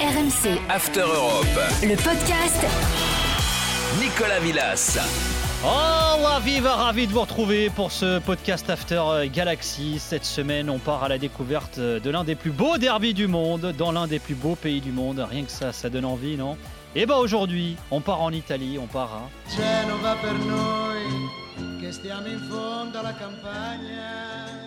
RMC. After Europe. Le podcast. Nicolas Villas. Oh la viva, ravi de vous retrouver pour ce podcast After Galaxy. Cette semaine, on part à la découverte de l'un des plus beaux derbys du monde, dans l'un des plus beaux pays du monde. Rien que ça, ça donne envie, non? Et bah aujourd'hui, on part en Italie, on part à... Genova per noi che stiamo in fondo alla campagna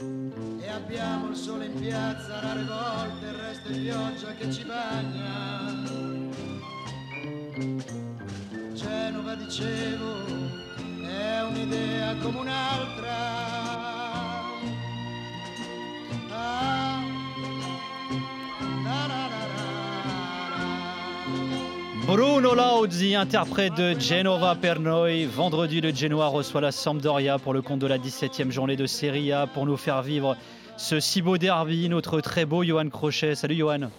e abbiamo il sole in piazza rare volte il resto è pioggia che ci bagna. Genova dicevo è un'idea come un'altra Bruno Lauzi, interprète de Genova per noi. Vendredi, le Genoa reçoit la Sampdoria pour le compte de la 17e journée de Serie A pour nous faire vivre ce si beau derby. Notre très beau Johan Crochet. Salut Johan.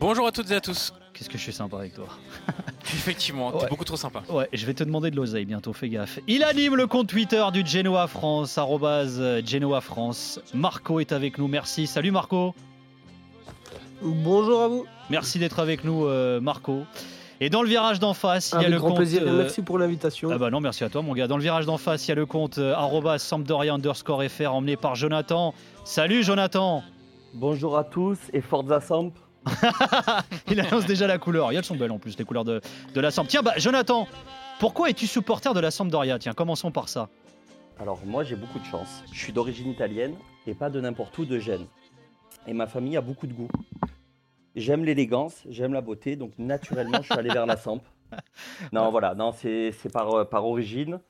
Bonjour à toutes et à tous. Qu'est-ce que je suis sympa avec toi. Effectivement, Ouais. t'es beaucoup trop sympa. Ouais, je vais te demander de l'oseille bientôt, fais gaffe. Il anime le compte Twitter du Genoa France, arrobase Genoa France. Marco est avec nous, merci. Salut Marco. Bonjour à vous. Merci d'être avec nous, euh, Marco. Et dans le virage d'en face, il y a le grand compte. plaisir et euh, merci pour l'invitation. Ah bah non, merci à toi mon gars. Dans le virage d'en face, il y a le compte euh, Sampdoria underscore FR emmené par Jonathan. Salut Jonathan Bonjour à tous et Forza Samp. Il annonce déjà la couleur. Elles sont belles en plus, les couleurs de, de la Samp. Tiens, bah Jonathan, pourquoi es-tu supporter de la Sampdoria? Tiens, commençons par ça. Alors moi j'ai beaucoup de chance. Je suis d'origine italienne et pas de n'importe où de Gênes. Et ma famille a beaucoup de goût. J'aime l'élégance, j'aime la beauté, donc naturellement je suis allé vers la Samp. Non voilà, non c'est c'est par, euh, par origine,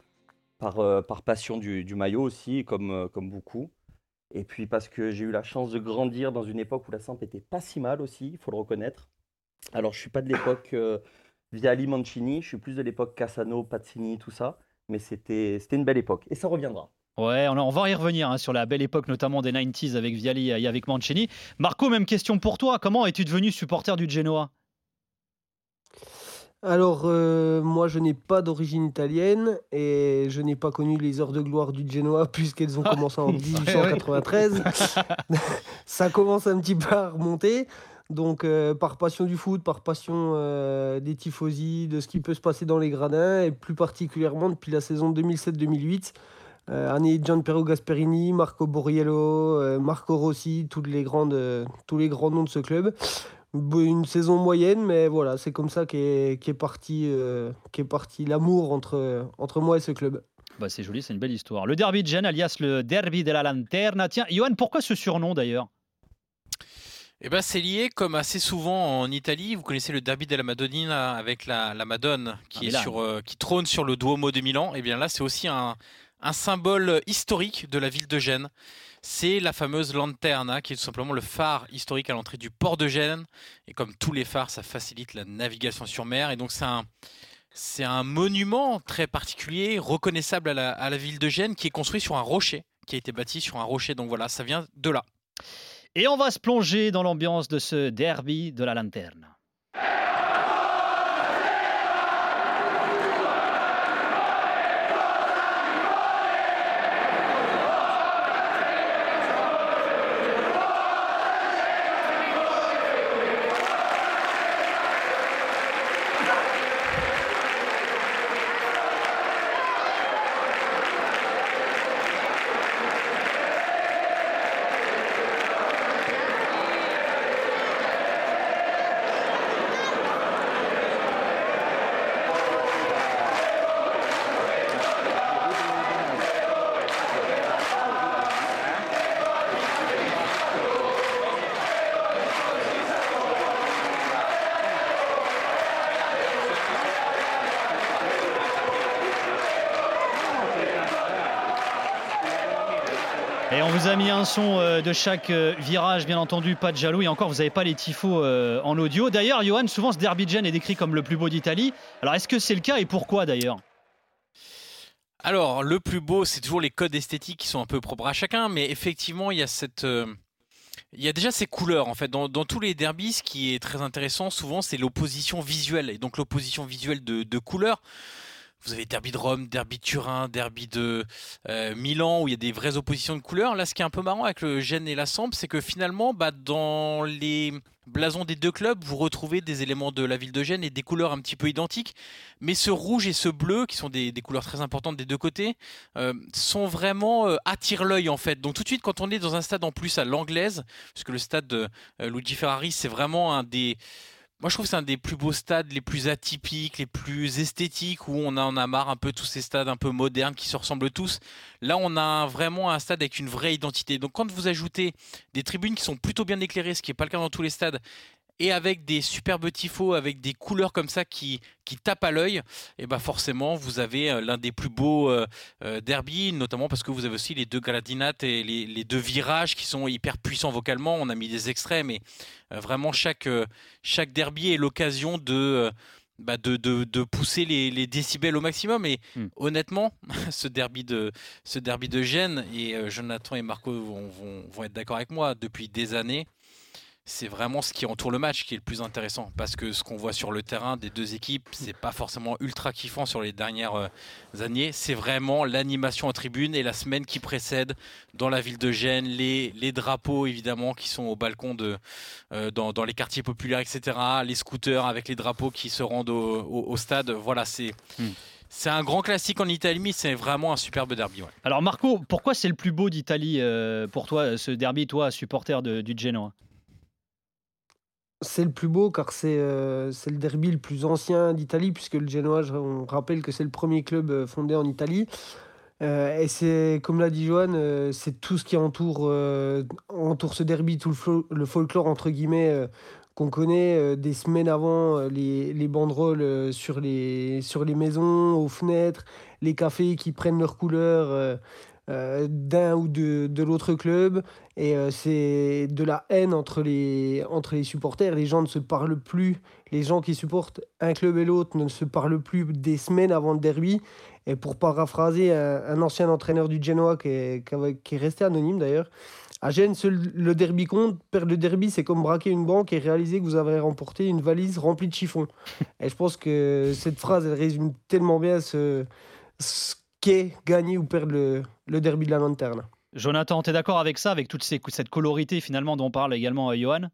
par, euh, par passion du, du maillot aussi, comme, euh, comme beaucoup. Et puis parce que j'ai eu la chance de grandir dans une époque où la Samp était pas si mal aussi, il faut le reconnaître. Alors je suis pas de l'époque euh, Viali Mancini, je suis plus de l'époque Cassano, Pazzini, tout ça. Mais c'était c'était une belle époque et ça reviendra. Ouais, on, va y revenir hein, sur la belle époque, notamment des 90s avec Viali et avec Mancini. Marco, même question pour toi. Comment es-tu devenu supporter du Genoa? Alors, euh, moi, je n'ai pas d'origine italienne et je n'ai pas connu les heures de gloire du Genoa puisqu'elles ont commencé en 1893. Ça commence un petit peu à remonter. Donc, euh, par passion du foot, par passion euh, des tifosi, de ce qui peut se passer dans les gradins, et plus particulièrement depuis la saison 2007-2008, euh, année Gianpiero Gasperini, Marco Borriello, euh, Marco Rossi, toutes les grandes, euh, tous les grands noms de ce club. Une saison moyenne, mais voilà, c'est comme ça qu'est qu'est parti, euh, qu'est parti l'amour entre, entre moi et ce club. bah, C'est joli, c'est une belle histoire. Le derby de Gênes, alias le derby de la Lanterna. Tiens, Johan, pourquoi ce surnom d'ailleurs? Et ben c'est lié comme assez souvent en Italie. Vous connaissez le derby della Madonnina avec la, la Madone qui, Ah, est sur, euh, qui trône sur le Duomo de Milan. Et bien là, c'est aussi un, un symbole historique de la ville de Gênes. C'est la fameuse lanterna qui est tout simplement le phare historique à l'entrée du port de Gênes. Et comme tous les phares, ça facilite la navigation sur mer. Et donc c'est un, c'est un monument très particulier, reconnaissable à la, à la ville de Gênes, qui est construit sur un rocher, qui a été bâti sur un rocher. Donc voilà, ça vient de là. Et on va se plonger dans l'ambiance de ce derby de la Lanterna. Vous a mis un son euh, de chaque euh, virage, bien entendu, pas de jaloux. Et encore, vous n'avez pas les tifos euh, en audio. D'ailleurs, Johan, souvent ce derby de est décrit comme le plus beau d'Italie. Alors, est-ce que c'est le cas et pourquoi d'ailleurs? Alors, le plus beau, c'est toujours les codes esthétiques qui sont un peu propres à chacun, mais effectivement, il y a cette. il y déjà ces couleurs en fait. Dans, tous les derbys, ce qui est très intéressant souvent, c'est l'opposition visuelle. Et donc l'opposition visuelle de couleurs. Vous avez derby de Rome, derby de Turin, derby de euh, Milan, où il y a des vraies oppositions de couleurs. Là, ce qui est un peu marrant avec le Gênes et la Samp, c'est que finalement, bah, dans les blasons des deux clubs, vous retrouvez des éléments de la ville de Gênes et des couleurs un petit peu identiques. Mais ce rouge et ce bleu, qui sont des, couleurs très importantes des deux côtés, euh, sont vraiment euh, attirent l'œil en fait. Donc tout de suite, quand on est dans un stade en plus à l'anglaise, puisque le stade de Luigi Ferrari, c'est vraiment un des moi, je trouve que c'est un des plus beaux stades, les plus atypiques, les plus esthétiques, où on en a marre un peu tous ces stades un peu modernes qui se ressemblent tous. Là, on a vraiment un stade avec une vraie identité. Donc, quand vous ajoutez des tribunes qui sont plutôt bien éclairées, ce qui n'est pas le cas dans tous les stades, et avec des superbes tifos, avec des couleurs comme ça qui, qui tapent à l'œil, et bah forcément vous avez euh, l'un des plus beaux euh, euh notamment parce que vous avez aussi les deux gradinates et les, deux virages qui sont hyper puissants vocalement. On a mis des extraits, mais euh, vraiment chaque, chaque derby est l'occasion de, bah de, de, de, pousser les, les, décibels au maximum. Et hmm. honnêtement, ce derby de, ce derby de Gênes, et Jonathan et Marco vont, vont, vont être d'accord avec moi, depuis des années, c'est vraiment ce qui entoure le match qui est le plus intéressant parce que ce qu'on voit sur le terrain des deux équipes, c'est pas forcément ultra kiffant sur les dernières euh, années. C'est vraiment l'animation en tribune et la semaine qui précède dans la ville de Gênes, les, les drapeaux évidemment qui sont au balcon de, euh, dans, dans, les quartiers populaires, etc. Les scooters avec les drapeaux qui se rendent au, stade. Voilà, c'est. Hmm. C'est un grand classique en Italie, mais c'est vraiment un superbe derby. Alors Marco, pourquoi c'est le plus beau d'Italie euh, pour toi, ce derby, toi, supporter du Genoa? C'est le plus beau car euh, c'est le derby le plus ancien d'Italie, puisque le Genoa, on rappelle que c'est le premier club euh, fondé en Italie. Euh, et c'est, comme l'a dit Johan, c'est tout ce qui entoure, entoure ce derby, tout le, folklore, entre guillemets, qu'on connaît des semaines avant, les, les banderoles sur, les, sur les maisons, aux fenêtres, les cafés qui prennent leur couleur. Euh, d'un ou de, de l'autre club. Et euh, c'est de la haine entre les, entre les supporters. Les gens ne se parlent plus. Les gens qui supportent un club et l'autre ne se parlent plus des semaines avant le derby. Et pour paraphraser un, ancien entraîneur du Genoa qui est, qui est resté anonyme d'ailleurs, à Gênes, le derby compte. Perdre le derby, c'est comme braquer une banque et réaliser que vous avez remporté une valise remplie de chiffons. Et je pense que cette phrase, elle résume tellement bien ce qu'est gagner ou perdre le, le derby de la lanterne. Jonathan, tu es d'accord avec ça, avec toute cette colorité finalement dont parle également euh, Johan?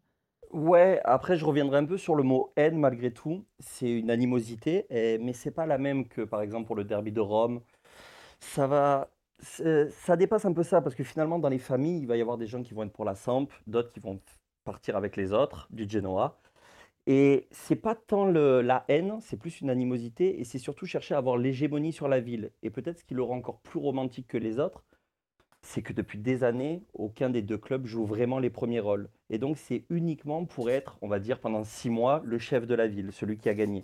Ouais, après je reviendrai un peu sur le mot haine malgré tout. C'est une animosité, et, mais c'est pas la même que par exemple pour le derby de Rome. Ça va, ça dépasse un peu ça parce que finalement dans les familles, il va y avoir des gens qui vont être pour la Samp, d'autres qui vont partir avec les autres du Genoa. Et c'est pas tant la haine, c'est plus une animosité, et c'est surtout chercher à avoir l'hégémonie sur la ville. Et peut-être ce qui le rend encore plus romantique que les autres, c'est que depuis des années, aucun des deux clubs joue vraiment les premiers rôles. Et donc c'est uniquement pour être, on va dire, pendant six mois, le chef de la ville, celui qui a gagné.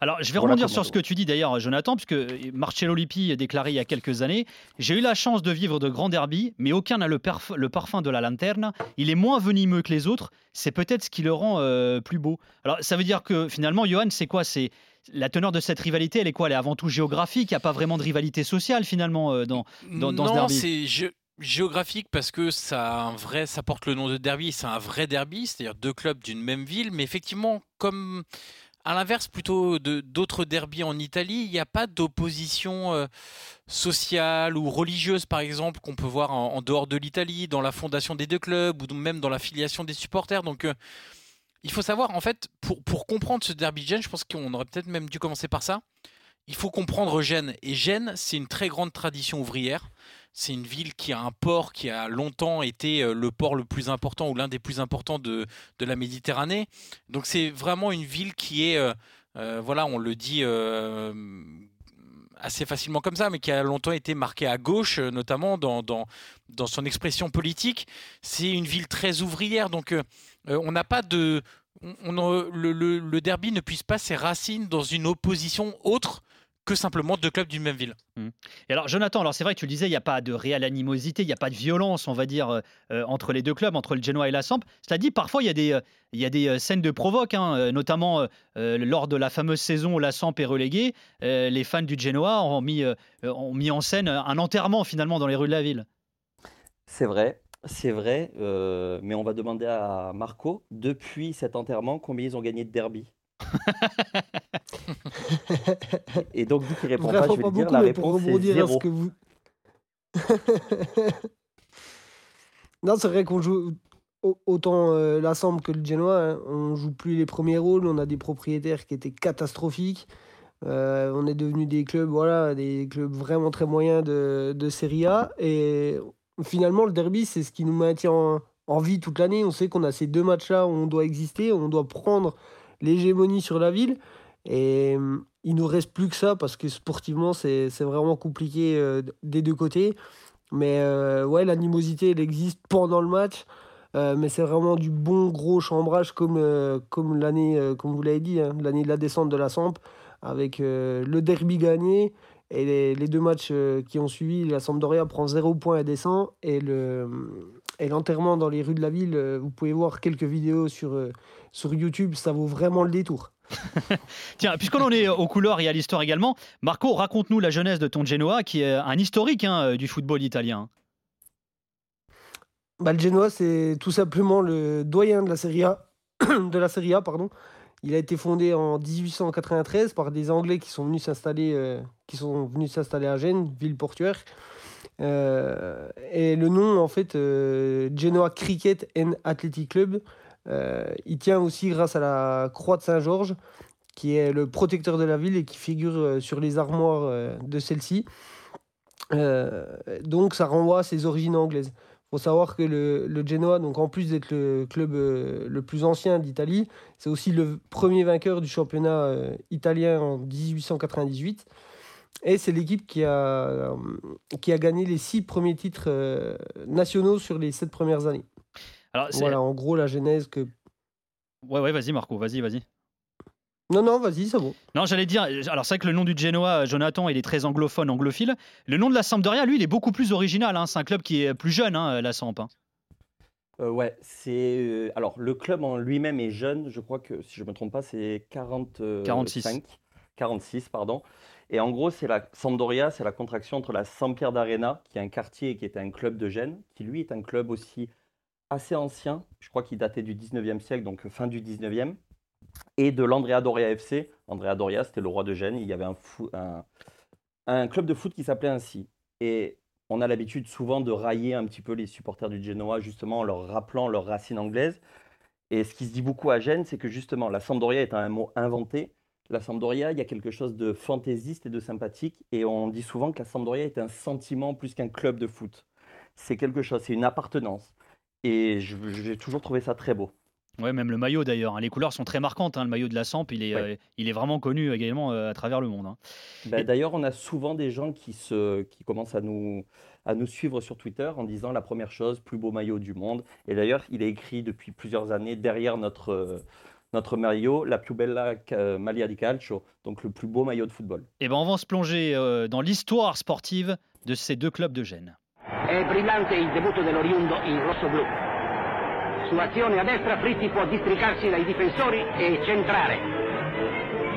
Alors, je vais rebondir sur ce que tu dis d'ailleurs, Jonathan, puisque Marcello Lippi a déclaré il y a quelques années J'ai eu la chance de vivre de grands derbies, mais aucun n'a le, le, parfum de la lanterne. Il est moins venimeux que les autres. C'est peut-être ce qui le rend euh, plus beau. Alors, ça veut dire que finalement, Johan, c'est quoi? C'est la teneur de cette rivalité, elle est quoi? Elle est avant tout géographique? Il n'y a pas vraiment de rivalité sociale finalement euh, dans, dans, dans ce derby? c'est géographique parce que ça, un vrai, ça porte le nom de derby. C'est un vrai derby, c'est-à-dire deux clubs d'une même ville. Mais effectivement, comme à l'inverse, plutôt d'autres derbies en Italie, il n'y a pas d'opposition euh, sociale ou religieuse, par exemple, qu'on peut voir en, dehors de l'Italie, dans la fondation des deux clubs ou même dans la filiation des supporters. Donc, euh, il faut savoir, en fait, pour, pour comprendre ce derby de Gênes, je pense qu'on aurait peut-être même dû commencer par ça. Il faut comprendre Gênes. Et Gênes, c'est une très grande tradition ouvrière. C'est une ville qui a un port qui a longtemps été euh, le port le plus important ou l'un des plus importants de, de la Méditerranée. Donc c'est vraiment une ville qui est, euh, euh, voilà, on le dit assez facilement comme ça, mais qui a longtemps été marquée à gauche, notamment dans, dans, dans son expression politique. C'est une ville très ouvrière, donc on n'a pas de... On, le, le, le, derby ne puisse pas ses racines dans une opposition autre que simplement deux clubs d'une même ville. Mmh. Et alors, Jonathan, alors c'est vrai que tu le disais, il n'y a pas de réelle animosité, il n'y a pas de violence, on va dire, euh, euh, entre les deux clubs, entre le Genoa et la Samp. Cela dit, parfois, il y a des, euh, il y a des scènes de provoque, hein, notamment lors de la fameuse saison où la Samp est reléguée. les fans du Genoa ont mis, ont mis en scène un enterrement, finalement, dans les rues de la ville. C'est vrai. C'est vrai, mais on va demander à Marco, depuis cet enterrement, combien ils ont gagné de derby? Et donc, vu qu'il répond pas, je vais pas dire, beaucoup, la pour réponse ce que vous. non, c'est vrai qu'on joue au- autant euh, la Samp que le Genoa. hein. On joue plus les premiers rôles. On a des propriétaires qui étaient catastrophiques. Euh, on est devenu des clubs, voilà, des clubs vraiment très moyens de, de Serie A. Et finalement, le derby, c'est ce qui nous maintient en, en vie toute l'année. On sait qu'on a ces deux matchs-là où on doit exister, on doit prendre l'hégémonie sur la ville. Et hum, il nous reste plus que ça parce que sportivement, c'est vraiment compliqué euh, des deux côtés. Mais euh, ouais, l'animosité, elle existe pendant le match. Euh, mais c'est vraiment du bon gros chambrage comme, euh, comme l'année, euh, comme vous l'avez dit, hein, l'année de la descente de la Samp, avec euh, le derby gagné et les, deux matchs euh, qui ont suivi. La Sampdoria prend 0 points et descend. Et le, et l'enterrement dans les rues de la ville, euh, vous pouvez voir quelques vidéos sur, euh, sur YouTube, ça vaut vraiment le détour. Tiens, puisqu'on en est aux couleurs et à l'histoire également, Marco, raconte-nous la jeunesse de ton Genoa, qui est un historique hein, du football italien. Bah, le Genoa, c'est tout simplement le doyen de la Serie A. de la Serie A pardon. Il a été fondé en 1893 par des Anglais qui sont venus s'installer, euh, qui sont venus s'installer à Gênes, ville portuaire. Euh, et le nom, en fait, euh, Genoa Cricket and Athletic Club, euh, il tient aussi grâce à la croix de Saint-Georges, qui est le protecteur de la ville et qui figure sur les armoires de celle-ci. Donc, ça renvoie à ses origines anglaises. Il faut savoir que le, le Genoa, donc en plus d'être le club le plus ancien d'Italie, c'est aussi le premier vainqueur du championnat italien en 1898. Et c'est l'équipe qui a, euh, qui a gagné les six premiers titres euh, nationaux sur les sept premières années. Alors, Voilà, en gros, la genèse que. Ouais, ouais, vas-y, Marco, vas-y, vas-y. Non, non, vas-y, c'est bon. Non, j'allais dire, alors c'est vrai que le nom du Genoa, Jonathan, il est très anglophone, anglophile. Le nom de la Sampdoria, lui, il est beaucoup plus original. hein. C'est un club qui est plus jeune, hein, la Samp. hein. Euh, ouais, c'est. euh, alors, le club en lui-même est jeune. Je crois que, si je ne me trompe pas, c'est 45. 46. 46, pardon. Et en gros, c'est la Sampdoria, c'est la contraction entre la Sampierre d'Arena, qui est un quartier qui était un club de Gênes, qui lui est un club aussi assez ancien. Je crois qu'il datait du 19e siècle, donc fin du 19e. Et de l'Andrea Doria FC. Andrea Doria, c'était le roi de Gênes. Il y avait un club de foot qui s'appelait ainsi. Et on a l'habitude souvent de railler un petit peu les supporters du Genoa, justement en leur rappelant leurs racines anglaises. Et ce qui se dit beaucoup à Gênes, c'est que justement, la Sampdoria est un mot inventé. La Sampdoria, il y a quelque chose de fantaisiste et de sympathique. Et on dit souvent que la Sampdoria est un sentiment plus qu'un club de foot. C'est quelque chose, c'est une appartenance. Et j'ai toujours trouvé ça très beau. Ouais, même le maillot d'ailleurs. hein. Les couleurs sont très marquantes. hein. Le maillot de la Samp, il est, Ouais. euh, il est vraiment connu également euh, à travers le monde. hein. Ben, Et- D'ailleurs, on a souvent des gens qui, se, qui commencent à nous, à nous suivre sur Twitter en disant la première chose, plus beau maillot du monde. Et d'ailleurs, il est écrit depuis plusieurs années derrière notre, euh, notre maillot, la più bella ca- maglia di calcio, donc le plus beau maillot de football. Et ben, on va se plonger euh, dans l'histoire sportive de ces deux clubs de Gênes. È brillante il debutto dell'Oriundo in rosso-blu. Su azione a destra Fritti può districarsi dai difensori e centrare.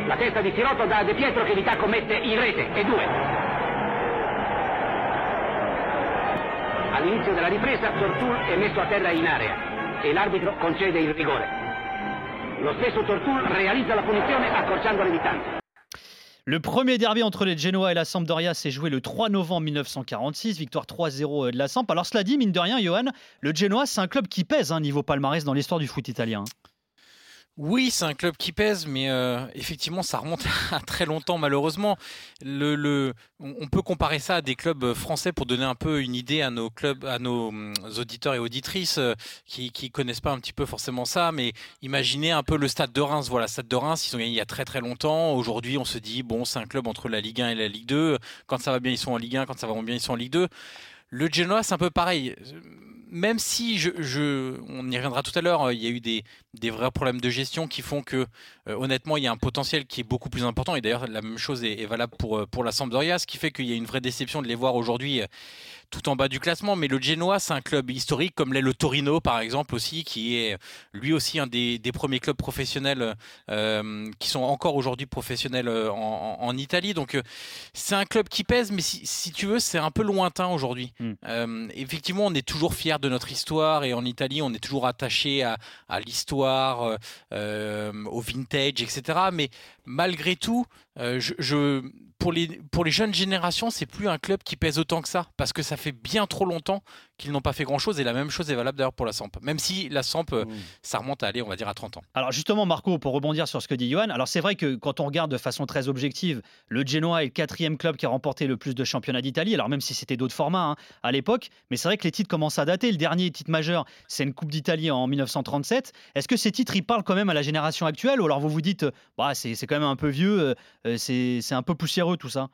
La testa di Sirotto da De Pietro che Vità commette in rete e due. All'inizio della ripresa Tortul è messo a terra in area e l'arbitro concede il rigore. Lo stesso realizza la punizione accorciando le distanze. Le premier derby entre les Genoa et la Sampdoria s'est joué le 3 novembre 1946, victoire 3-0 de la Samp. Alors cela dit, mine de rien, Johan, le Genoa, c'est un club qui pèse hein, niveau palmarès dans l'histoire du foot italien. Oui, c'est un club qui pèse, mais euh, effectivement, ça remonte à très longtemps, malheureusement. On peut comparer ça à des clubs français pour donner un peu une idée à nos clubs, à nos hum, auditeurs et auditrices euh, qui, qui connaissent pas un petit peu forcément ça. Mais imaginez un peu le Stade de Reims. Voilà, Stade de Reims, ils ont gagné il y a très très longtemps. Aujourd'hui, on se dit bon, c'est un club entre la Ligue 1 et la Ligue 2. Quand ça va bien, ils sont en Ligue 1. Quand ça va moins bien, ils sont en Ligue 2. Le Genoa, c'est un peu pareil. Même si je, je- on y reviendra tout à l'heure, euh, il y a eu des, vrais problèmes de gestion qui font que, euh, honnêtement, il y a un potentiel qui est beaucoup plus important. Et d'ailleurs, la même chose est, valable pour, euh, pour la Sampdoria, ce qui fait qu'il y a une vraie déception de les voir aujourd'hui tout en bas du classement, mais le Genoa, c'est un club historique, comme l'est le Torino, par exemple, aussi, qui est lui aussi un des, premiers clubs professionnels euh, qui sont encore aujourd'hui professionnels euh, en, Italie. Donc, c'est un club qui pèse, mais si, tu veux, c'est un peu lointain aujourd'hui. Hmm. effectivement, on est toujours fier de notre histoire, et en Italie, on est toujours attaché à, l'histoire, au vintage, etc. Mais malgré tout, je pour les, pour les jeunes générations, c'est plus un club qui pèse autant que ça, parce que ça fait bien trop longtemps qu'ils n'ont pas fait grand-chose, et la même chose est valable d'ailleurs pour la Samp. Même si la Samp, euh, mmh. ça remonte à aller, on va dire, à 30 ans. Alors justement, Marco, pour rebondir sur ce que dit Johan, alors c'est vrai que quand on regarde de façon très objective, le Genoa est le quatrième club qui a remporté le plus de championnats d'Italie, alors même si c'était d'autres formats hein, à l'époque, mais c'est vrai que les titres commencent à dater. Le dernier titre majeur, c'est une Coupe d'Italie en 1937. Est-ce que ces titres, ils parlent quand même à la génération actuelle, ou alors vous vous dites, bah, c'est quand même un peu vieux, euh, c'est un peu poussiéreux tout ça?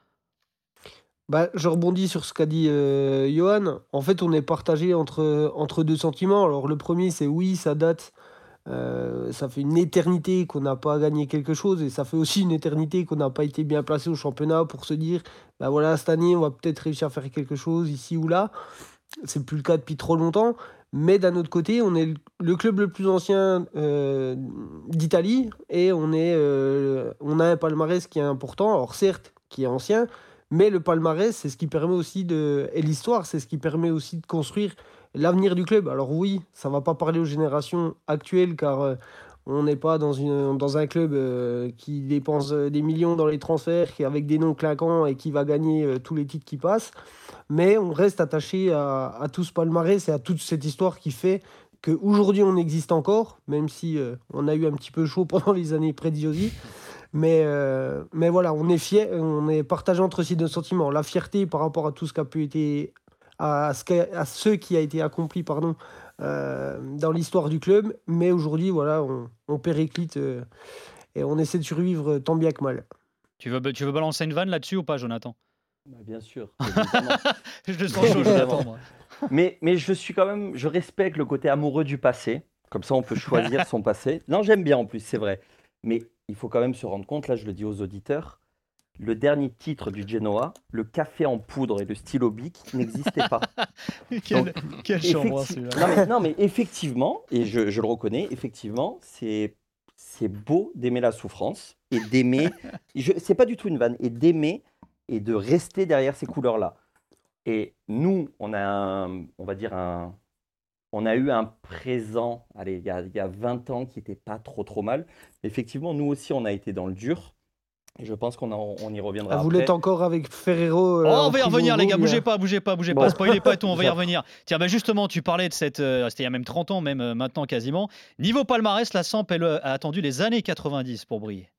Bah, je rebondis sur ce qu'a dit euh, Johan. En fait, on est partagé entre, entre deux sentiments. Alors, le premier, c'est oui, ça date. Euh, ça fait une éternité qu'on n'a pas gagné quelque chose et ça fait aussi une éternité qu'on n'a pas été bien placé au championnat pour se dire bah voilà cette année on va peut-être réussir à faire quelque chose ici ou là c'est plus le cas depuis trop longtemps mais d'un autre côté on est le club le plus ancien euh, d'Italie et on est on a un palmarès qui est important alors certes qui est ancien mais le palmarès, c'est ce qui permet aussi de. Et l'histoire, c'est ce qui permet aussi de construire l'avenir du club. Alors oui, ça ne va pas parler aux générations actuelles, car euh, on n'est pas dans, une, dans un club euh, qui dépense euh, des millions dans les transferts, qui avec des noms claquants et qui va gagner tous les titres qui passent. Mais on reste attaché à, tout ce palmarès et à toute cette histoire qui fait qu'aujourd'hui on existe encore, même si on a eu un petit peu chaud pendant les années prédiosi. Mais, euh, mais voilà, on est fier, on est partagé entre ces deux sentiments. La fierté par rapport à tout ce qui a pu être, à ce, à ce qui a été accompli, pardon, euh, dans l'histoire du club. Mais aujourd'hui, voilà, on, on périclite euh, et on essaie de survivre tant bien que mal. Tu veux, tu veux balancer une vanne là-dessus ou pas, Jonathan? Bah, Bien sûr. je le sens chaud, Jonathan. Mais, mais je suis quand même, je respecte le côté amoureux du passé. Comme ça, on peut choisir son passé. Non, j'aime bien en plus, c'est vrai. Mais il faut quand même se rendre compte, là je le dis aux auditeurs, le dernier titre du Genoa, le café en poudre et le stylo bic n'existait pas. quel, chambre non, non, mais effectivement, et je, le reconnais, effectivement, c'est c'est beau d'aimer la souffrance et d'aimer. c'est pas du tout une vanne et d'aimer et de rester derrière ces couleurs là. Et nous, on a on va dire un, on a eu un présent, allez, il y a, il y a 20 ans qui n'était pas trop trop mal. Effectivement, nous aussi, on a été dans le dur. Et je pense qu'on on y reviendra. Ah, vous l'êtes encore avec Ferrero. Euh, oh, on va y revenir, les gars. Bougez pas, bougez pas, bougez pas. Spoilez pas tout, on va y revenir. Tiens, bah justement, tu parlais de cette. Euh, c'était il y a même 30 ans, même euh, maintenant quasiment. Niveau palmarès, la Samp, elle a attendu les années 90 pour briller.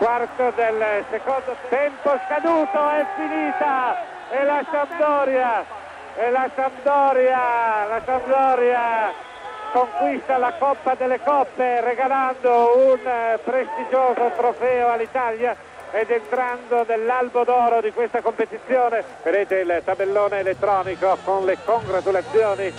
Quarto del secondo tempo scaduto, è finita. E la Sampdoria e la Sampdoria, la Sampdoria conquista la Coppa delle Coppe regalando un eh, prestigioso trofeo all'Italia ed entrando nell'albo d'oro di questa competizione. Vedete il tabellone elettronico con le congratulazioni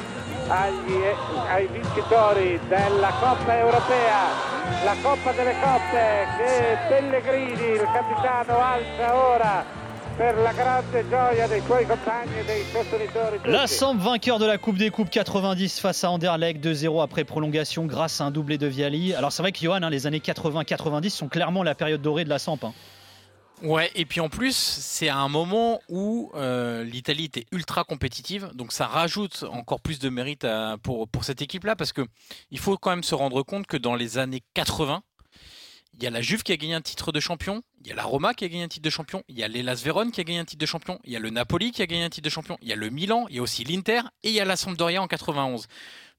agli, ai vincitori della Coppa Europea. La Coppa delle Coppe che Pellegrini, il capitano, alza ora la grande gioia dei suoi compagni e dei sostenitori. La Samp vainqueur de la Coupe des Coupes 90 face à Anderlecht 2-0 après prolongation grâce à un doublé de Viali. Alors c'est vrai que Johan, hein, les années 80-90 sont clairement la période dorée de la Samp. Hein. Ouais, et puis en plus, c'est à un moment où euh, l'Italie était ultra compétitive, donc ça rajoute encore plus de mérite pour, pour cette équipe-là, parce que il faut quand même se rendre compte que dans les années 80, il y a la Juve qui a gagné un titre de champion, il y a la Roma qui a gagné un titre de champion, il y a l'Elas Vérone qui a gagné un titre de champion, il y a le Napoli qui a gagné un titre de champion, il y a le Milan, il y a aussi l'Inter et il y a la Sampdoria en 91.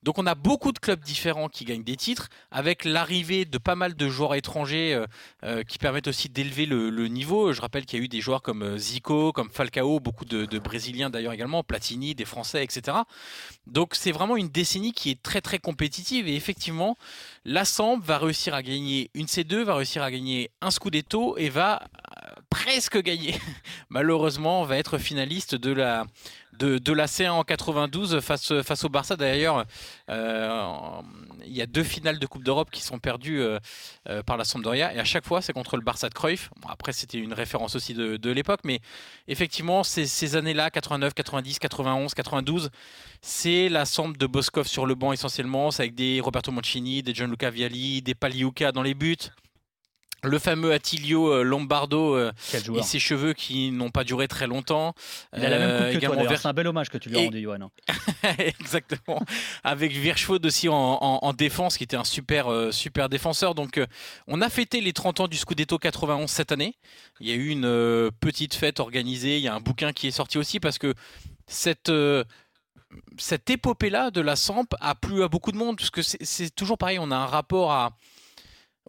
Donc on a beaucoup de clubs différents qui gagnent des titres, avec l'arrivée de pas mal de joueurs étrangers euh, euh, qui permettent aussi d'élever le, niveau. Je rappelle qu'il y a eu des joueurs comme euh, Zico, comme Falcao, beaucoup de, Brésiliens d'ailleurs également, Platini, des Français, etc. Donc c'est vraiment une décennie qui est très très compétitive et effectivement, l'Assemble va réussir à gagner une C2, va réussir à gagner un Scudetto et va presque gagné. Malheureusement, on va être finaliste de la de, de la C1 en 92 face, face au Barça. D'ailleurs, euh, il y a deux finales de Coupe d'Europe qui sont perdues euh, euh, par la Sampdoria et à chaque fois c'est contre le Barça de Cruyff. Après c'était une référence aussi de, de l'époque, mais effectivement ces, ces années-là, 89, 90, 91, 92, c'est la Samp de Boskov sur le banc essentiellement, c'est avec des Roberto Mancini, des Gianluca Vialli, des Paliuca dans les buts. Le fameux Attilio euh, Lombardo euh, et ses cheveux qui n'ont pas duré très longtemps. Il a la même coupe Euh, que toi, également C'est un bel hommage que tu lui as Et- rendu, Johan. Exactement. Avec Virchwood aussi en, en- en défense, qui était un super, super défenseur. Donc, on a fêté les 30 ans du Scudetto 91 cette année. Il y a eu une petite fête organisée. Il y a un bouquin qui est sorti aussi parce que cette. cette épopée-là de la Samp a plu à beaucoup de monde, parce que c'est toujours pareil, on a un rapport à,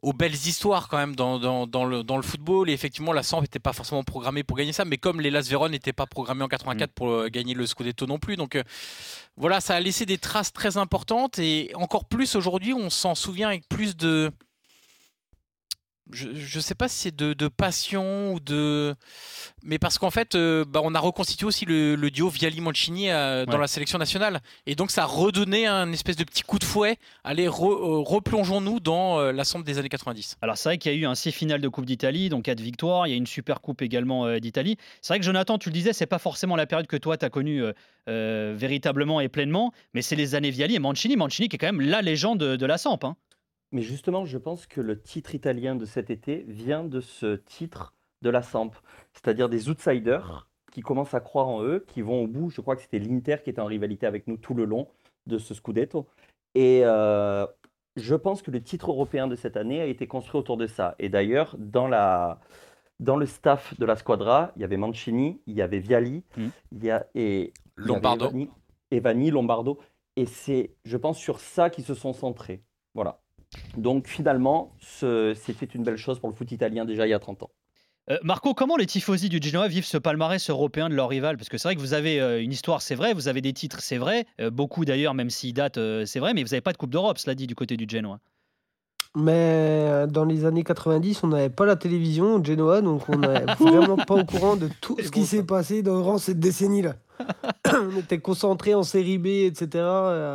aux belles histoires quand même dans, dans, dans le, dans le football. Et effectivement, la Samp n'était pas forcément programmée pour gagner ça, mais comme les Las Véron n'étaient pas programmés en 84 pour euh, gagner le Scudetto non plus. Donc euh, voilà, ça a laissé des traces très importantes et encore plus aujourd'hui, on s'en souvient avec plus de. Je ne sais pas si c'est de, de passion ou de. Mais parce qu'en fait, euh, bah, on a reconstitué aussi le, le duo Viali-Mancini euh, dans Ouais. la sélection nationale. Et donc, ça a redonné un espèce de petit coup de fouet. Allez, re- euh, replongeons-nous dans la somme des années 90. Alors c'est vrai qu'il y a eu un six finales de Coupe d'Italie, donc quatre victoires. Il y a une super coupe également d'Italie. C'est vrai que Jonathan, tu le disais, c'est pas forcément la période que toi tu as connue véritablement et pleinement, mais c'est les années Viali et Mancini. Mancini qui est quand même la légende de, de la Samp. hein. Mais justement, je pense que le titre italien de cet été vient de ce titre de la Samp, c'est-à-dire des outsiders qui commencent à croire en eux, qui vont au bout. Je crois que c'était l'Inter qui était en rivalité avec nous tout le long de ce Scudetto. Et euh, je pense que le titre européen de cette année a été construit autour de ça. Et d'ailleurs, dans, la, dans le staff de la squadra, il y avait Mancini, il y avait Viali, Mhm. il y a, et Lombardo. Evani, Evani, Lombardo. Et c'est, je pense, sur ça qu'ils se sont centrés. Voilà. Donc finalement, ce- c'était une belle chose pour le foot italien déjà il y a 30 ans. Euh, Marco, comment les tifosi du Genoa vivent ce palmarès européen de leur rival? Parce que c'est vrai que vous avez euh, une histoire, c'est vrai, vous avez des titres, c'est vrai, euh, beaucoup d'ailleurs, même s'ils datent, euh, c'est vrai, mais vous n'avez pas de Coupe d'Europe, cela dit, du côté du Genoa. Mais dans les années 90, on n'avait pas la télévision au Genoa, donc on n'est vraiment pas au courant de tout ce qui bon, s'est passé durant cette décennie-là. on était concentrés en série B, etc.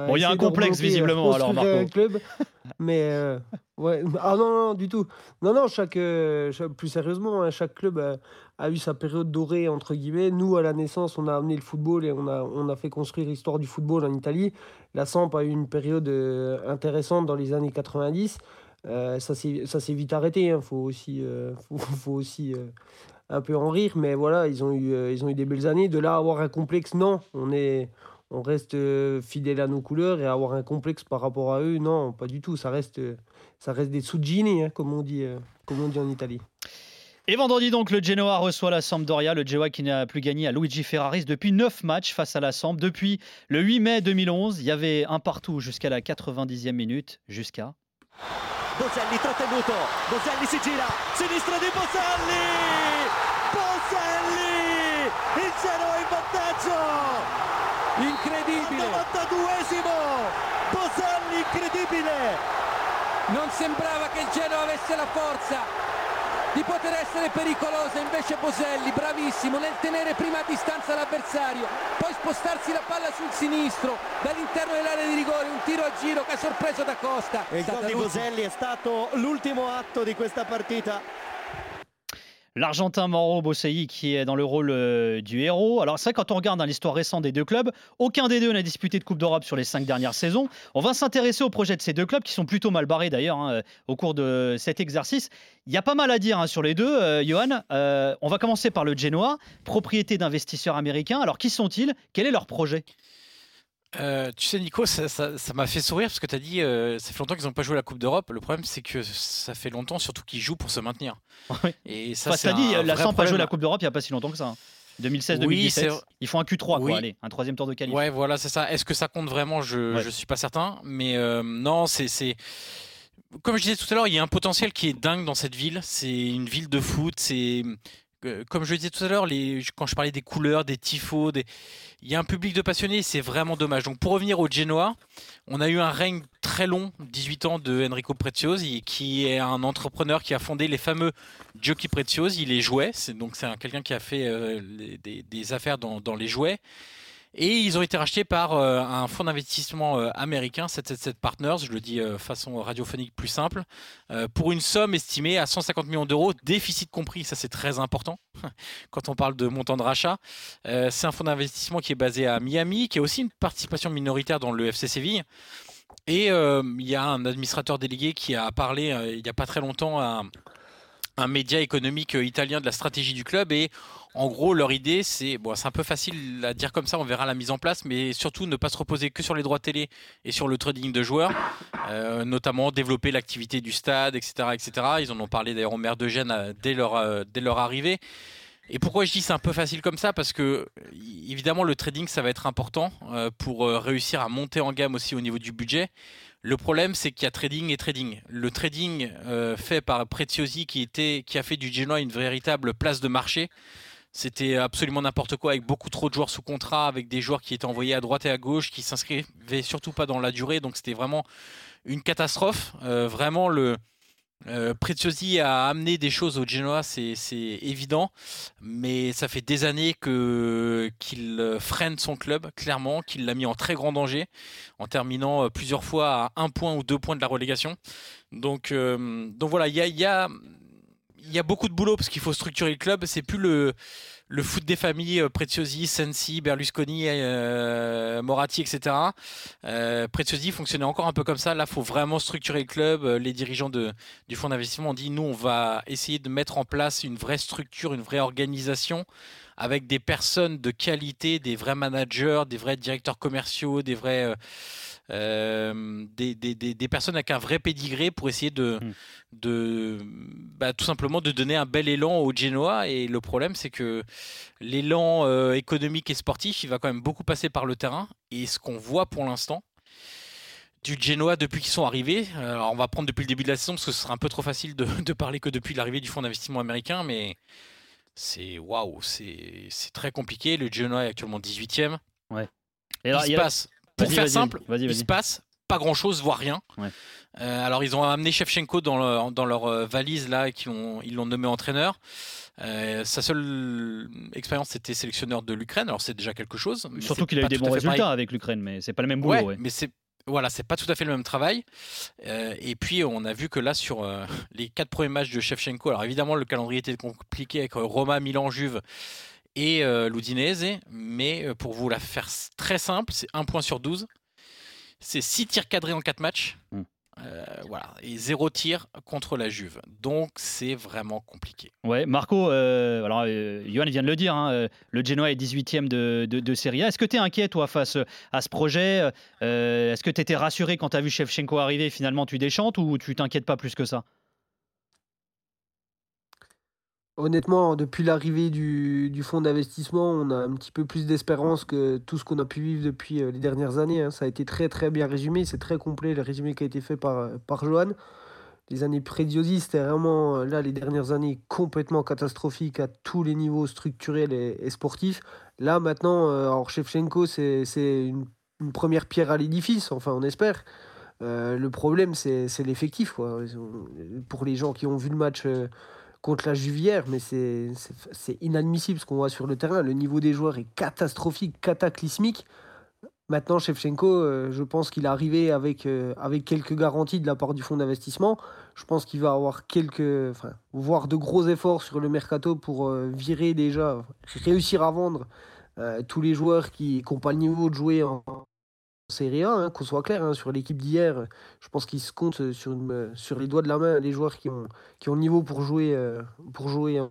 Bon, il y a un complexe, visiblement, alors, Marco. un club. Mais euh, ouais, ah non, non, du tout. Non, non, chaque, euh, plus sérieusement, hein, chaque club a, eu sa période dorée, entre guillemets. Nous, à la naissance, on a amené le football et on a, on a fait construire l'histoire du football en Italie. La Samp a eu une période euh, intéressante dans les années 90. Euh, ça s'est vite arrêté. Il faut aussi, faut, aussi un peu en rire. Mais voilà, ils ont, eu, ils ont eu des belles années. De là à avoir un complexe, non. On, est, on reste euh, fidèle à nos couleurs et avoir un complexe par rapport à eux, non, pas du tout. Ça reste, euh, ça reste des sougini, hein, comme, on dit, euh, comme on dit en Italie. Et vendredi donc, le Genoa reçoit la Sampdoria, le Genoa qui n'a plus gagné à Luigi Ferraris depuis 9 matchs face à la Samp. Depuis le 8 mai 2011, il y avait un partout jusqu'à la 90e minute, jusqu'à... Boselli trattenuto, Boselli si gira, sinistra di Boselli! Boselli! Il Genoa in vantaggio! Incredibile! Al 92esimo! Boselli incredibile! Non sembrava che il Genoa avesse la forza di poter essere pericolosa, invece Boselli bravissimo nel tenere prima a distanza l'avversario, poi spostarsi la palla sul sinistro dall'interno dell'area di rigore, un tiro a giro che ha sorpreso da Costa. E il gol di Boselli è stato l'ultimo atto di questa partita. L'Argentin Mauro Boselli qui est dans le rôle euh, du héros. Alors c'est vrai quand on regarde dans l'histoire récente des deux clubs, aucun des deux n'a disputé de Coupe d'Europe sur les cinq dernières saisons. On va s'intéresser au projet de ces deux clubs qui sont plutôt mal barrés d'ailleurs hein, au cours de cet exercice. Il y a pas mal à dire hein, sur les deux, euh, Johan. Euh, on va commencer par le Genoa, propriété d'investisseurs américains. Alors qui sont-ils? Quel est leur projet? Euh, tu sais, Nico, ça ça- ça m'a fait sourire parce que tu as dit euh, ça fait longtemps qu'ils n'ont pas joué la Coupe d'Europe. Le problème, c'est que ça fait longtemps surtout qu'ils jouent pour se maintenir. Et ça, Enfin, c'est dit, un la Samp a joué la Coupe d'Europe il n'y a pas si longtemps que ça. hein. 2016-2017. Oui, c'est vrai. Ils font un Q3, quoi, allez, un troisième tour de qualif. Ouais, voilà, c'est ça. Est-ce que ça compte vraiment? Je Ouais. je suis pas certain. Mais euh, non, c'est- Comme je disais tout à l'heure, il y a un potentiel qui est dingue dans cette ville. C'est une ville de foot. C'est. Comme je le disais tout à l'heure, quand je parlais des couleurs, des tifos, des... il y a un public de passionnés, c'est vraiment dommage. Donc pour revenir au Genoa, on a eu un règne très long, 18 ans, de Enrico Preziosi, qui est un entrepreneur qui a fondé les fameux Giochi Preziosi, les jouets. C'est donc c'est un- quelqu'un qui a fait euh, des, affaires dans les jouets. Et ils ont été rachetés par euh, un fonds d'investissement euh, américain, 777 Partners, je le dis euh, façon radiophonique plus simple, euh, pour une somme estimée à 150 millions d'euros, déficit compris, ça c'est très important quand on parle de montant de rachat. C'est un fonds d'investissement qui est basé à Miami, qui a aussi une participation minoritaire dans le FC Séville. Et il y a un administrateur délégué qui a parlé il n'y a pas très longtemps à un média économique italien de la stratégie du club et en gros leur idée c'est bon c'est un peu facile à dire comme ça on verra la mise en place mais surtout ne pas se reposer que sur les droits télé et sur le trading de joueurs euh, notamment développer l'activité du stade etc etc ils en ont parlé d'ailleurs au maire de Gênes euh, dès leur euh, dès leur arrivée et pourquoi je dis c'est un peu facile comme ça? Parce que évidemment le trading ça va être important pour réussir à monter en gamme aussi au niveau du budget. Le problème c'est qu'il y a trading et trading. Le trading fait par Preziosi qui était qui a fait du Genoa une véritable place de marché. C'était absolument n'importe quoi avec beaucoup trop de joueurs sous contrat, avec des joueurs qui étaient envoyés à droite et à gauche, qui s'inscrivaient surtout pas dans la durée. Donc c'était vraiment une catastrophe. Euh, vraiment le euh, Preziosi a amené des choses au Genoa, c'est évident, mais ça fait des années qu'il euh, freine son club, clairement, qu'il l'a mis en très grand danger, en terminant euh, plusieurs fois à un point ou deux points de la relégation. Donc, voilà, il y, a, il y a beaucoup de boulot parce qu'il faut structurer le club. C'est plus le, foot des familles euh, Preziosi, Sensi, Berlusconi, euh, Moratti, etc. Euh, Preziosi fonctionnait encore un peu comme ça. Là, il faut vraiment structurer le club. Euh, Les dirigeants du fonds d'investissement ont dit nous, on va essayer de mettre en place une vraie structure, une vraie organisation avec des personnes de qualité, des vrais managers, des vrais directeurs commerciaux, des vrais. Euh, des, des- des- des personnes avec un vrai pédigré pour essayer de, de bah, tout simplement de donner un bel élan au Genoa et le problème c'est que l'élan euh, économique et sportif il va quand même beaucoup passer par le terrain et ce qu'on voit pour l'instant du Genoa depuis qu'ils sont arrivés. euh, Alors on va prendre depuis le début de la saison parce que ce sera un peu trop facile de, de parler que depuis l'arrivée du fonds d'investissement américain, mais c'est waouh, c'est très compliqué. Le Genoa est actuellement 18e. Et alors, il se passe, pour faire simple, vas-y, il vas-y. se passe pas grand chose, voire rien. Ouais. Euh, alors ils ont amené Shevchenko dans, leur- dans leur euh, valise là, et qui ils l'ont nommé entraîneur. Euh, sa seule expérience c'était sélectionneur de l'Ukraine, alors c'est déjà quelque chose. mais Surtout qu'il a eu des bons résultats pareil. avec l'Ukraine, mais c'est pas le même boulot. Ouais, ouais. mais c'est voilà, c'est pas tout à fait le même travail. Euh, et puis on a vu que là sur euh, les quatre premiers matchs de Shevchenko, alors évidemment le calendrier était compliqué avec Roma, Milan, Juve et euh, l'Udinese, mais euh, pour vous la faire très simple, c'est 1 point sur 12. C'est 6 tirs cadrés en 4 matchs. Hmm. Euh, voilà, et 0 tir contre la Juve. Donc c'est vraiment compliqué. Ouais, Marco, euh, alors euh, Johan vient de le dire, hein, le Genoa est 18e de, de, de Serie A. Est-ce que tu es inquiet, toi, face à ce projet Est-ce que tu étais rassuré quand tu as vu Shevchenko arriver Finalement, tu déchantes ou tu t'inquiètes pas plus que ça? Honnêtement, depuis l'arrivée du, fonds d'investissement, on a un petit peu plus d'espérance que tout ce qu'on a pu vivre depuis euh, les dernières années. hein. Ça a été très très bien résumé, c'est très complet le résumé qui a été fait par, euh, Johan. Les années Preziosi, c'était vraiment, euh, là, les dernières années complètement catastrophiques à tous les niveaux structurels et, sportifs. Là, maintenant, alors Shevchenko, c'est une, première pierre à l'édifice, enfin, on espère. Le problème, c'est l'effectif, Pour les gens qui ont vu le match contre la Juvière, mais c'est inadmissible ce qu'on voit sur le terrain. Le niveau des joueurs est catastrophique, cataclysmique. Maintenant, Shevchenko, euh, je pense qu'il est arrivé avec, euh, avec quelques garanties de la part du fonds d'investissement. Je pense qu'il va avoir quelques, enfin, voire de gros efforts sur le mercato pour euh, virer déjà, réussir à vendre tous les joueurs qui n'ont pas le niveau de jouer en Serie A, hein, qu'on soit clair, hein, sur l'équipe d'hier, je pense qu'il se compte sur, une- sur les doigts de la main les joueurs qui ont, le niveau pour jouer, euh, pour jouer en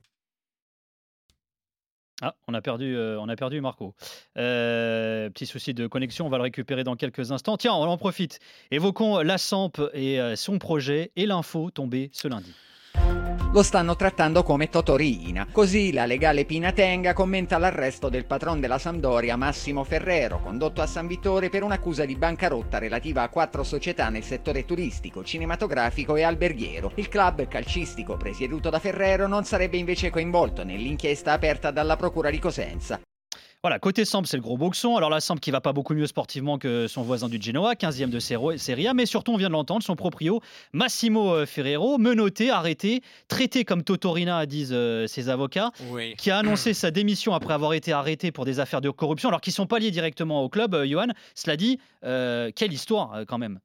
Ah, on a perdu, euh, on a perdu Marco. Euh, petit souci de connexion, on va le récupérer dans quelques instants. Tiens, on en profite. Évoquons la Samp et euh, son projet et l'info tombée ce lundi. Lo stanno trattando come Totorina. Così la legale Pina Tenga commenta l'arresto del patron della Sampdoria Massimo Ferrero, condotto a San Vittore per un'accusa di bancarotta relativa a quattro società nel settore turistico, cinematografico e alberghiero. Il club calcistico presieduto da Ferrero non sarebbe invece coinvolto nell'inchiesta aperta dalla procura di Cosenza. Voilà, côté Samp, c'est le gros boxon. Alors la Samp qui va pas beaucoup mieux sportivement que son voisin du Genoa, 15e de Serie A, mais surtout, on vient de l'entendre, son proprio, Massimo euh, Ferrero, menotté, arrêté, traité comme Totorina, disent euh, ses avocats, qui a annoncé sa démission après avoir été arrêté pour des affaires de corruption, alors qu'ils sont pas liés directement au club, euh, Johan. Cela dit, quelle histoire quand même.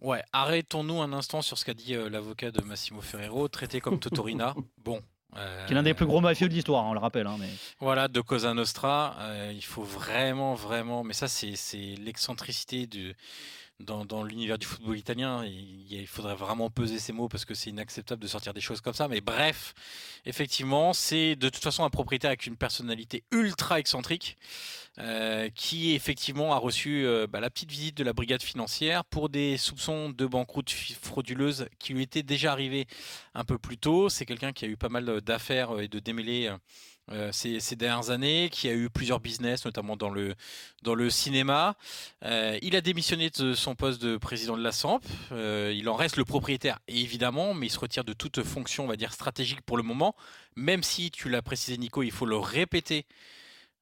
Ouais, arrêtons-nous un instant sur ce qu'a dit l'avocat de Massimo Ferrero, traité comme Totorina. bon, qui est l'un des plus gros mafieux de l'histoire, hein, on le rappelle. Hein, mais... Voilà, de Cosa Nostra. Euh, il faut vraiment, vraiment. Mais ça, c'est l'excentricité du, dans, l'univers du football italien. Il, faudrait vraiment peser ces mots parce que c'est inacceptable de sortir des choses comme ça. Mais bref, effectivement, c'est de toute façon un propriétaire avec une personnalité ultra excentrique. Euh, qui effectivement a reçu euh, bah, la petite visite de la brigade financière pour des soupçons de banqueroute frauduleuse qui lui étaient déjà arrivés un peu plus tôt. C'est quelqu'un qui a eu pas mal d'affaires et de démêlés euh, ces, dernières années, qui a eu plusieurs business, notamment dans le, dans le cinéma. Euh, il a démissionné de son poste de président de la SAMP. Euh, il en reste le propriétaire, évidemment, mais il se retire de toute fonction, on va dire, stratégique pour le moment. Même si, tu l'as précisé, Nico, il faut le répéter.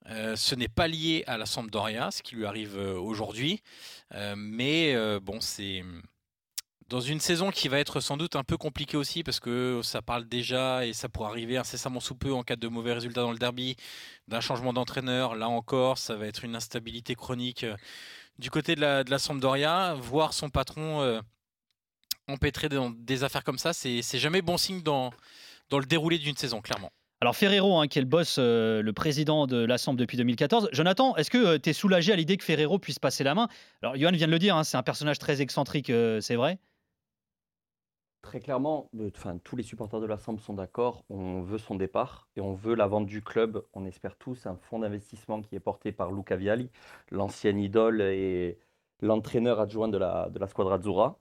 ce n'est pas lié à la Sampdoria, ce qui lui arrive aujourd'hui. mais bon, c'est dans une saison qui va être sans doute un peu compliquée aussi parce que ça parle déjà et ça pourrait arriver incessamment sous peu en cas de mauvais résultats dans le derby d'un changement d'entraîneur. Là encore, ça va être une instabilité chronique euh, du côté de la, de la Sampdoria. Voir son patron euh, empêtré dans des affaires comme ça, c'est jamais bon signe dans, le déroulé d'une saison, clairement. Alors Ferrero, hein, qui est le boss, euh, le président de l'Assemblée depuis 2014. Jonathan, est-ce que tu es soulagé à l'idée que Ferrero puisse passer la main? Alors Johan vient de le dire, hein, c'est un personnage très excentrique, c'est vrai Très clairement, enfin, tous les supporters de l'Assemblée sont d'accord. On veut son départ et on veut la vente du club. On espère tous un fonds d'investissement qui est porté par Luca Vialli, l'ancienne idole et l'entraîneur adjoint de la, de la Squadra Azzurra.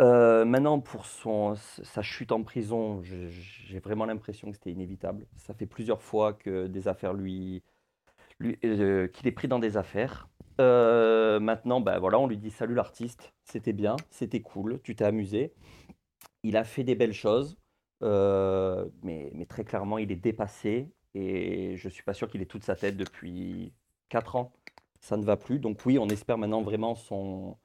Euh, maintenant, pour son, sa chute en prison, j'ai vraiment l'impression que c'était inévitable. Ça fait plusieurs fois que des affaires lui euh, qu'il est pris dans des affaires. Euh, maintenant, ben voilà, on lui dit salut l'artiste, c'était bien, c'était cool, tu t'es amusé il a fait des belles choses, euh, mais, très clairement, il est dépassé et je ne suis pas sûr qu'il ait toute sa tête depuis 4 ans. Ça ne va plus. Donc oui, on espère maintenant vraiment son,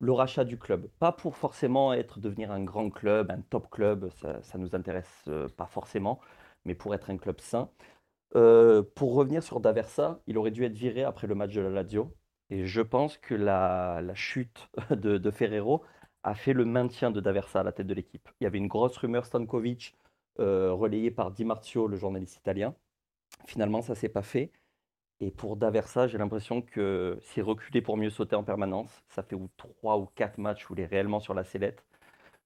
le rachat du club. Pas pour forcément être devenir un grand club, un top club, ça ne nous intéresse euh, pas forcément, mais pour être un club sain. Euh, pour revenir sur Daversa, il aurait dû être viré après le match de la Lazio. Et je pense que la, chute de, de Ferrero a fait le maintien de Daversa à la tête de l'équipe. Il y avait une grosse rumeur Stankovic euh, relayée par Di Marzio, le journaliste italien. Finalement, ça s'est pas fait. Et pour Daversa, j'ai l'impression que c'est reculé pour mieux sauter en permanence. Ça fait ou trois ou quatre matchs où il est réellement sur la sellette.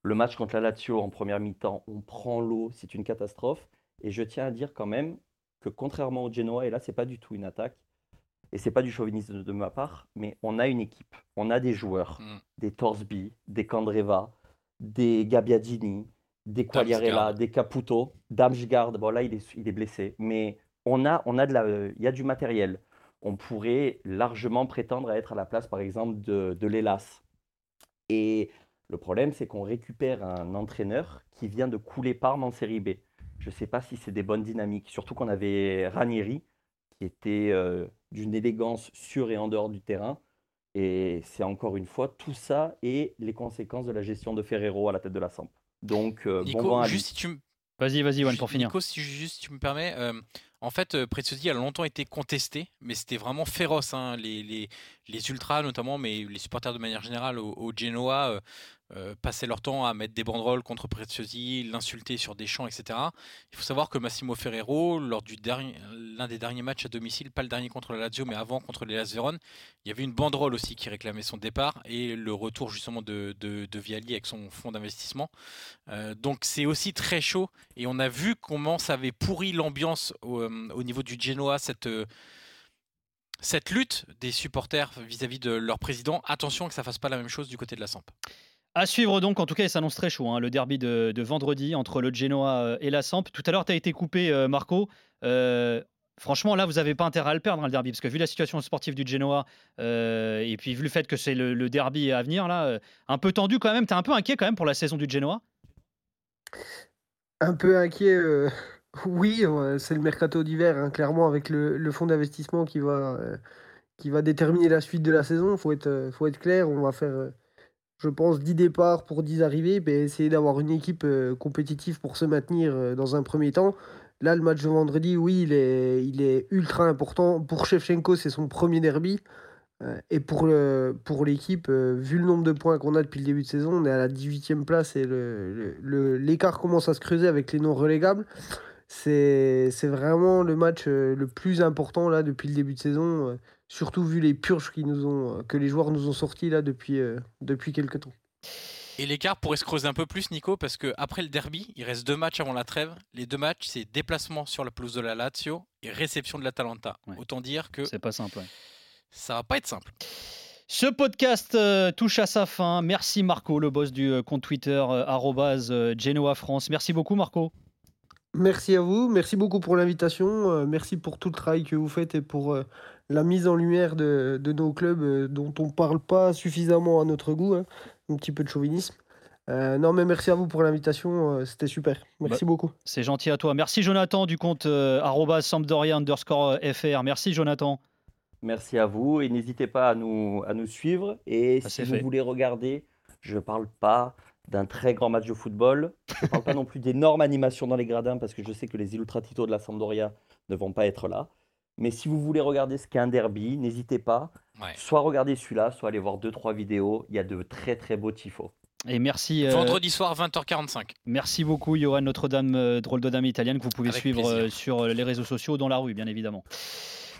Le match contre la Lazio en première mi-temps, on prend l'eau, c'est une catastrophe. Et je tiens à dire quand même que contrairement au Genoa, et là c'est pas du tout une attaque, et c'est pas du chauvinisme de ma part, mais on a une équipe, on a des joueurs, mm. des Torsby, des Candreva, des Gabbiadini, des Quagliarella, des Caputo, Damsgaard, bon là il est, il est blessé, mais on a, on a de la, il y a du matériel. On pourrait largement prétendre à être à la place par exemple de, de l'Elas. Et le problème c'est qu'on récupère un entraîneur qui vient de couler Parme en série B. Je ne sais pas si c'est des bonnes dynamiques, surtout qu'on avait Ranieri qui était euh, d'une élégance sur et en dehors du terrain. Et c'est encore une fois tout ça et les conséquences de la gestion de Ferrero à la tête de la Samp. Donc, euh, Nico, bon juste si tu Vas-y, vas-y, pour finir. Nico, si juste tu me permets, euh, en fait, euh, Preziosi a longtemps été contesté, mais c'était vraiment féroce. Hein, les, les, les, ultras, notamment, mais les supporters de manière générale au, au Genoa, euh, passaient leur temps à mettre des banderoles contre Preziosi, l'insulter sur des champs, etc. Il faut savoir que Massimo Ferrero, lors du dernier, l'un des derniers matchs à domicile, pas le dernier contre la Lazio, mais avant contre les Las Véron, il y avait une banderole aussi qui réclamait son départ et le retour justement de, de, Viali avec son fonds d'investissement. Euh, donc c'est aussi très chaud et on a vu comment ça avait pourri l'ambiance au, euh, au, niveau du Genoa cette cette lutte des supporters vis-à-vis -vis de leur président. Attention que ça fasse pas la même chose du côté de la Samp. À suivre donc, en tout cas, il s'annonce très chaud, hein, le derby de, vendredi entre le Genoa euh, et la Samp. Tout à l'heure, tu as été coupé, euh, Marco. Euh, franchement, là, vous n'avez pas intérêt à le perdre, hein, le derby, parce que vu la situation sportive du Genoa, et puis vu le fait que c'est le, derby à venir, là, un peu tendu quand même, tu es un peu inquiet quand même pour la saison du Genoa? Un peu inquiet, oui, c'est le mercato d'hiver, hein, clairement, avec le, fonds d'investissement qui va, qui va déterminer la suite de la saison. Il faut être, faut être clair, on va faire, je pense, 10 départs pour 10 arrivées, mais essayer d'avoir une équipe euh, compétitive pour se maintenir euh, dans un premier temps. Là, le match de vendredi, oui, il est, ultra important. Pour Shevchenko, c'est son premier derby. Euh, et pour pour l'équipe, vu le nombre de points qu'on a depuis le début de saison, on est à la 18e place et l'écart commence à se creuser avec les non relégables. C'est, c'est vraiment le match le plus important là depuis le début de saison, surtout vu les purges qui nous ont, euh, que les joueurs nous ont sortis là depuis, euh, depuis quelques temps. Et l'écart pourrait se creuser un peu plus, Nico, parce que après le derby, il reste deux matchs avant la trêve. Les deux matchs, c'est déplacement sur la pelouse de la Lazio et réception de l'Atalanta. Autant dire que c'est pas simple. ouais. ça va pas être simple. Ce podcast euh, touche à sa fin. Merci Marco, le boss du euh, compte Twitter euh, Genoa France. Merci beaucoup Marco. Merci à vous, merci beaucoup pour l'invitation, euh, merci pour tout le travail que vous faites et pour euh, la mise en lumière de, de nos clubs euh, dont on parle pas suffisamment à notre goût, hein. un petit peu de chauvinisme. Euh, non mais merci à vous pour l'invitation, euh, c'était super, merci Bah, beaucoup. C'est gentil à toi. Merci Jonathan du compte euh, Sampdoria underscore FR. Merci Jonathan. Merci à vous et n'hésitez pas à nous, à nous suivre. Et Ça, si vous fait. voulez regarder, je ne parle pas d'un très grand match de football. Je ne parle pas non plus d'énormes animations dans les gradins parce que je sais que les Illustratito de la Sampdoria ne vont pas être là. Mais si vous voulez regarder ce qu'est un derby, n'hésitez pas. Ouais. Soit regarder celui-là, soit aller voir deux trois vidéos. Il y a de très très beaux tifos. Et merci. euh, Vendredi soir, 20h45. Merci beaucoup, Johan Notre-Dame, euh, drôle de dame italienne, que vous pouvez Avec suivre euh, sur les réseaux sociaux, dans la rue, bien évidemment.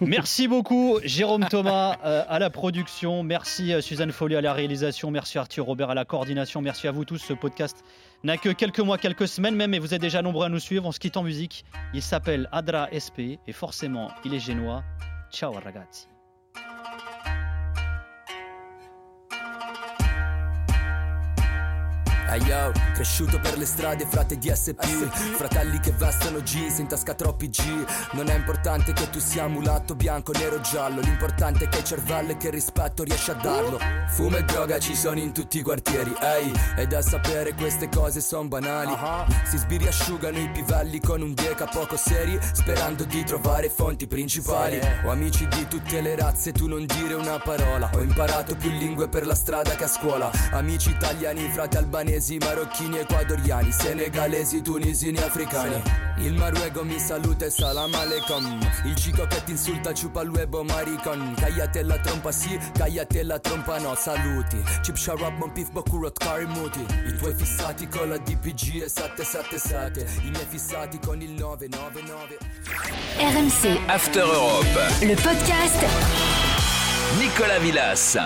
Merci beaucoup, Jérôme Thomas euh, à la production. Merci euh, Suzanne Folly à la réalisation. Merci Arthur Robert à la coordination. Merci à vous tous. Ce podcast n'a que quelques mois, quelques semaines même, et vous êtes déjà nombreux à nous suivre. On se quitte en musique. Il s'appelle Adra SP et forcément, il est génois. Ciao ragazzi. Hey yo, cresciuto per le strade, frate DSP Fratelli che vestono jeans, in tasca troppi G. Non è importante che tu sia mulatto, bianco, nero, giallo. L'importante è che hai cervello e che rispetto riesci a darlo. Fumo e droga ci sono in tutti i quartieri, ehi. E da sapere queste cose son banali. Si sbiriasciugano i pivelli con un deca poco seri Sperando di trovare fonti principali. Ho amici di tutte le razze, tu non dire una parola. Ho imparato più lingue per la strada che a scuola. Amici italiani, frati albanesi, marocchini, ecuadoriani Senegalesi, tunisini, africani. Il maruego mi saluta e salam aleikum. Il cico che ti insulta ciupa il webo maricon. Cagliate la trompa sì, cagliate la trompa no Saluti, chip sharab, mon pif, bokurot, karimuti I tuoi fissati con la DPG e 777 I miei fissati con il 999 RMC. After Europe. Le podcast. Nicolas Villas.